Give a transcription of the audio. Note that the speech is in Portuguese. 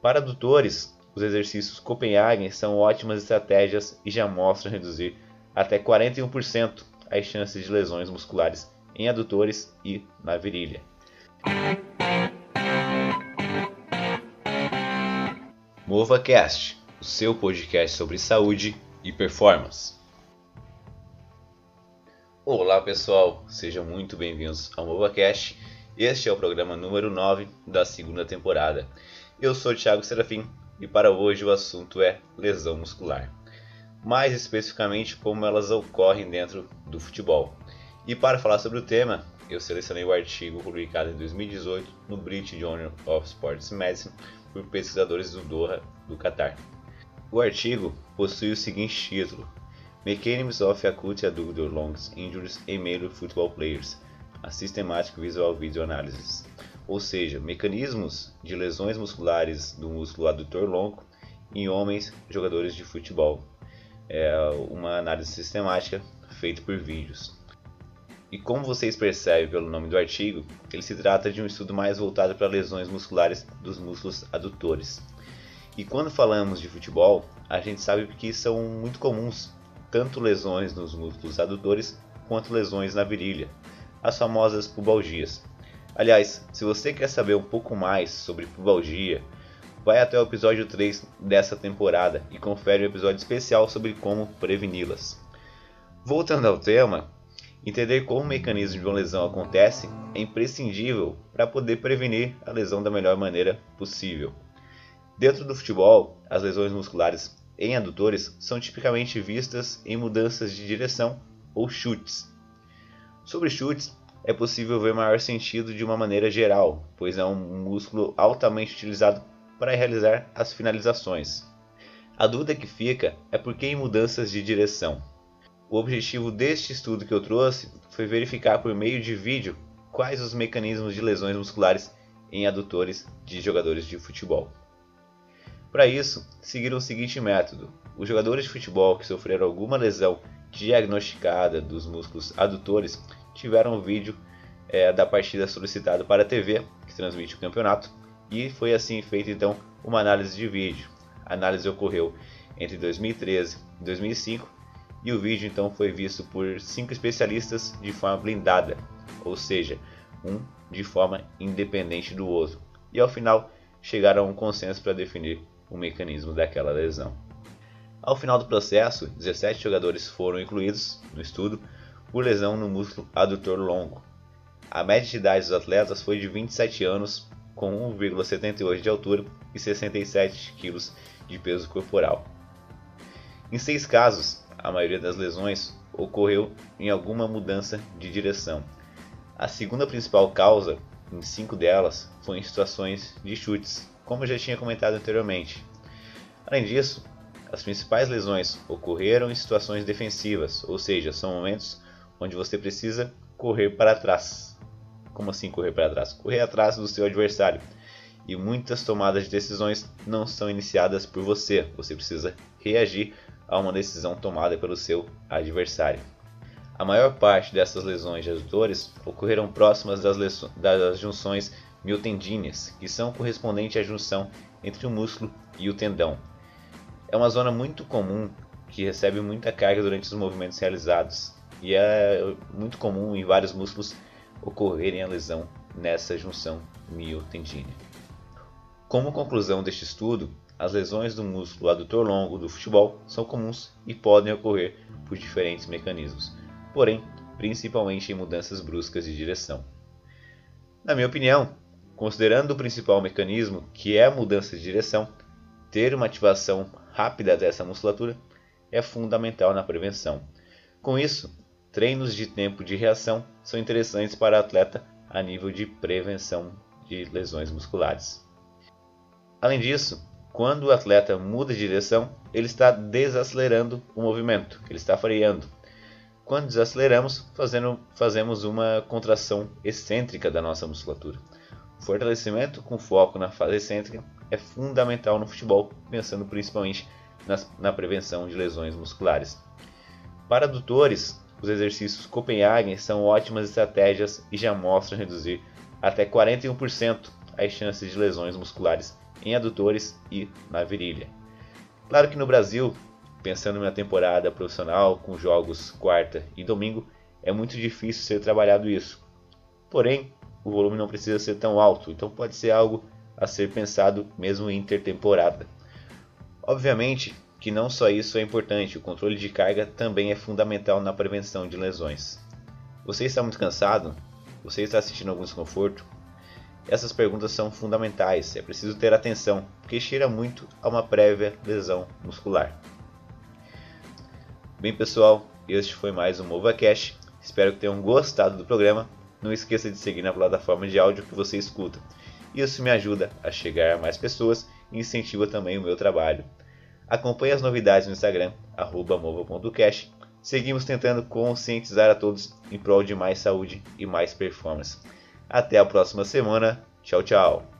Para adutores, os exercícios Copenhagen são ótimas estratégias e já mostram reduzir até 41% as chances de lesões musculares em adutores e na virilha. MovaCast, o seu podcast sobre saúde e performance. Olá pessoal, sejam muito bem-vindos ao MovaCast. Este é o programa número 9 da segunda temporada. Eu sou Thiago Serafim e para hoje o assunto é lesão muscular. Mais especificamente como elas ocorrem dentro do futebol. E para falar sobre o tema, eu selecionei o artigo publicado em 2018 no British Journal of Sports Medicine por pesquisadores do Doha, do Catar. O artigo possui o seguinte título: Mechanisms of Acute Adductor Longs Injuries in Male Football Players, a Systematic Visual Video Analysis, ou seja, mecanismos de lesões musculares do músculo adutor longo em homens jogadores de futebol. É uma análise sistemática feita por vídeos. E como vocês percebem pelo nome do artigo, ele se trata de um estudo mais voltado para lesões musculares dos músculos adutores. E quando falamos de futebol, a gente sabe que são muito comuns tanto lesões nos músculos adutores quanto lesões na virilha, as famosas pubalgias. Aliás, se você quer saber um pouco mais sobre pubalgia, vai até o episódio 3 dessa temporada e confere um episódio especial sobre como preveni-las. Voltando ao tema, Entender como o mecanismo de uma lesão acontece é imprescindível para poder prevenir a lesão da melhor maneira possível. Dentro do futebol, as lesões musculares em adutores são tipicamente vistas em mudanças de direção ou chutes. Sobre chutes, é possível ver maior sentido de uma maneira geral, pois é um músculo altamente utilizado para realizar as finalizações. A dúvida que fica é por que em mudanças de direção. O objetivo deste estudo que eu trouxe foi verificar por meio de vídeo quais os mecanismos de lesões musculares em adutores de jogadores de futebol. Para isso, seguiram o seguinte método: os jogadores de futebol que sofreram alguma lesão diagnosticada dos músculos adutores tiveram um vídeo é, da partida solicitado para a TV, que transmite o campeonato, e foi assim feita então uma análise de vídeo. A análise ocorreu entre 2013 e 2005 e o vídeo então foi visto por cinco especialistas de forma blindada, ou seja, um de forma independente do outro, e ao final chegaram a um consenso para definir o mecanismo daquela lesão. Ao final do processo, 17 jogadores foram incluídos no estudo por lesão no músculo adutor longo. A média de idade dos atletas foi de 27 anos, com 1,78 de altura e 67 kg de peso corporal. Em seis casos, a maioria das lesões ocorreu em alguma mudança de direção. A segunda principal causa, em cinco delas, foi em situações de chutes, como eu já tinha comentado anteriormente. Além disso, as principais lesões ocorreram em situações defensivas, ou seja, são momentos onde você precisa correr para trás. Como assim correr para trás? Correr atrás do seu adversário. E muitas tomadas de decisões não são iniciadas por você, você precisa reagir a uma decisão tomada pelo seu adversário. A maior parte dessas lesões de adutores ocorreram próximas das, das junções miotendíneas, que são correspondentes à junção entre o músculo e o tendão. É uma zona muito comum que recebe muita carga durante os movimentos realizados e é muito comum em vários músculos ocorrerem a lesão nessa junção miotendínea. Como conclusão deste estudo, as lesões do músculo adutor longo do futebol são comuns e podem ocorrer por diferentes mecanismos, porém, principalmente em mudanças bruscas de direção. Na minha opinião, considerando o principal mecanismo, que é a mudança de direção, ter uma ativação rápida dessa musculatura é fundamental na prevenção. Com isso, treinos de tempo de reação são interessantes para o atleta a nível de prevenção de lesões musculares. Além disso, quando o atleta muda de direção, ele está desacelerando o movimento, ele está freando. Quando desaceleramos, fazendo, fazemos uma contração excêntrica da nossa musculatura. Fortalecimento com foco na fase excêntrica é fundamental no futebol, pensando principalmente nas, na prevenção de lesões musculares. Para adutores, os exercícios Copenhagen são ótimas estratégias e já mostram reduzir até 41% as chances de lesões musculares em adutores e na virilha. Claro que no Brasil, pensando em uma temporada profissional com jogos quarta e domingo, é muito difícil ser trabalhado isso. Porém, o volume não precisa ser tão alto, então pode ser algo a ser pensado mesmo em intertemporada. Obviamente que não só isso é importante, o controle de carga também é fundamental na prevenção de lesões. Você está muito cansado? Você está sentindo algum desconforto? Essas perguntas são fundamentais, é preciso ter atenção, porque cheira muito a uma prévia lesão muscular. Bem pessoal, este foi mais um MovaCast. Espero que tenham gostado do programa. Não esqueça de seguir na plataforma de áudio que você escuta. Isso me ajuda a chegar a mais pessoas e incentiva também o meu trabalho. Acompanhe as novidades no Instagram, mova.cash. Seguimos tentando conscientizar a todos em prol de mais saúde e mais performance. Até a próxima semana. Tchau, tchau.